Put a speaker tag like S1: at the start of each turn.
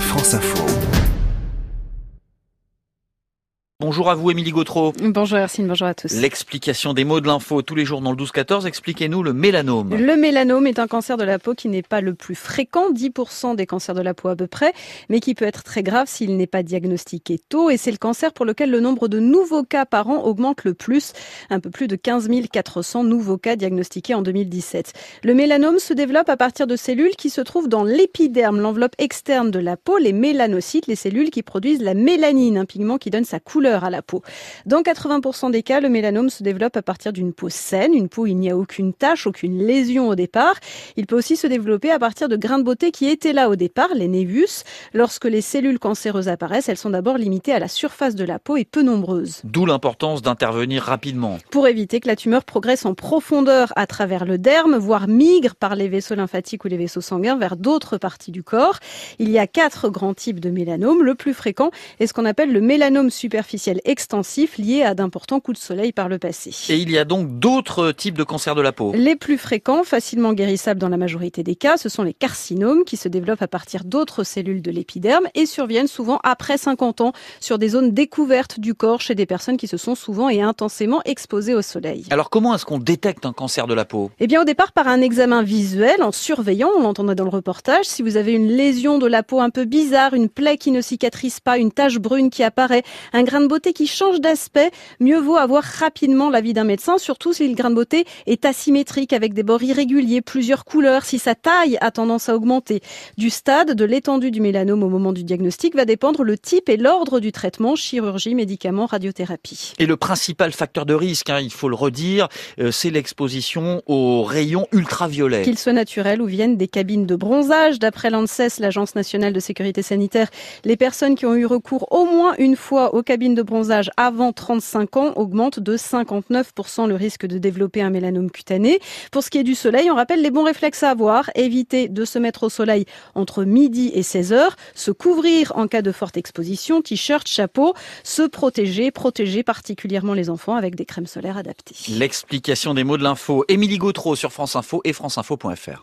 S1: France Info.
S2: Bonjour à vous, Émilie Gautreau.
S3: Bonjour Hercine, bonjour à tous.
S2: L'explication des mots de l'info tous les jours dans le 12-14. Expliquez-nous le mélanome.
S3: Le mélanome est un cancer de la peau qui n'est pas le plus fréquent, 10% des cancers de la peau à peu près, mais qui peut être très grave s'il n'est pas diagnostiqué tôt. Et c'est le cancer pour lequel le nombre de nouveaux cas par an augmente le plus, un peu plus de 15 400 nouveaux cas diagnostiqués en 2017. Le mélanome se développe à partir de cellules qui se trouvent dans l'épiderme, l'enveloppe externe de la peau, les mélanocytes, les cellules qui produisent la mélanine, un pigment qui donne sa couleur à la peau. Dans 80% des cas, le mélanome se développe à partir d'une peau saine, une peau où il n'y a aucune tache, aucune lésion au départ. Il peut aussi se développer à partir de grains de beauté qui étaient là au départ, les névus. Lorsque les cellules cancéreuses apparaissent, elles sont d'abord limitées à la surface de la peau et peu nombreuses.
S2: D'où l'importance d'intervenir rapidement.
S3: Pour éviter que la tumeur progresse en profondeur à travers le derme, voire migre par les vaisseaux lymphatiques ou les vaisseaux sanguins vers d'autres parties du corps. Il y a quatre grands types de mélanome. Le plus fréquent est ce qu'on appelle le mélanome superficiel extensif lié à d'importants coups de soleil par le passé.
S2: Et il y a donc d'autres types de cancers de la peau
S3: Les plus fréquents, facilement guérissables dans la majorité des cas, ce sont les carcinomes qui se développent à partir d'autres cellules de l'épiderme et surviennent souvent après 50 ans sur des zones découvertes du corps chez des personnes qui se sont souvent et intensément exposées au soleil.
S2: Alors comment est-ce qu'on détecte un cancer de la peau?
S3: Eh bien au départ par un examen visuel en surveillant, on l'entendait dans le reportage, si vous avez une lésion de la peau un peu bizarre, une plaie qui ne cicatrise pas, une tache brune qui apparaît, un grain de beauté qui change d'aspect, mieux vaut avoir rapidement l'avis d'un médecin, surtout si le grain de beauté est asymétrique avec des bords irréguliers, plusieurs couleurs, si sa taille a tendance à augmenter. Du stade, de l'étendue du mélanome au moment du diagnostic va dépendre le type et l'ordre du traitement, chirurgie, médicaments, radiothérapie.
S2: Et le principal facteur de risque, hein, il faut le redire, euh, c'est l'exposition aux rayons ultraviolets.
S3: Qu'ils soient naturels ou viennent des cabines de bronzage. D'après l'ANSES, l'Agence nationale de sécurité sanitaire, les personnes qui ont eu recours au moins une fois aux cabines de bronzage avant 35 ans augmente de 59% le risque de développer un mélanome cutané. Pour ce qui est du soleil, on rappelle les bons réflexes à avoir. Éviter de se mettre au soleil entre midi et 16 heures. Se couvrir en cas de forte exposition, t-shirt, chapeau. Se protéger, protéger particulièrement les enfants avec des crèmes solaires adaptées.
S2: L'explication des mots de l'info. Émilie Gautreau sur France Info et franceinfo.fr.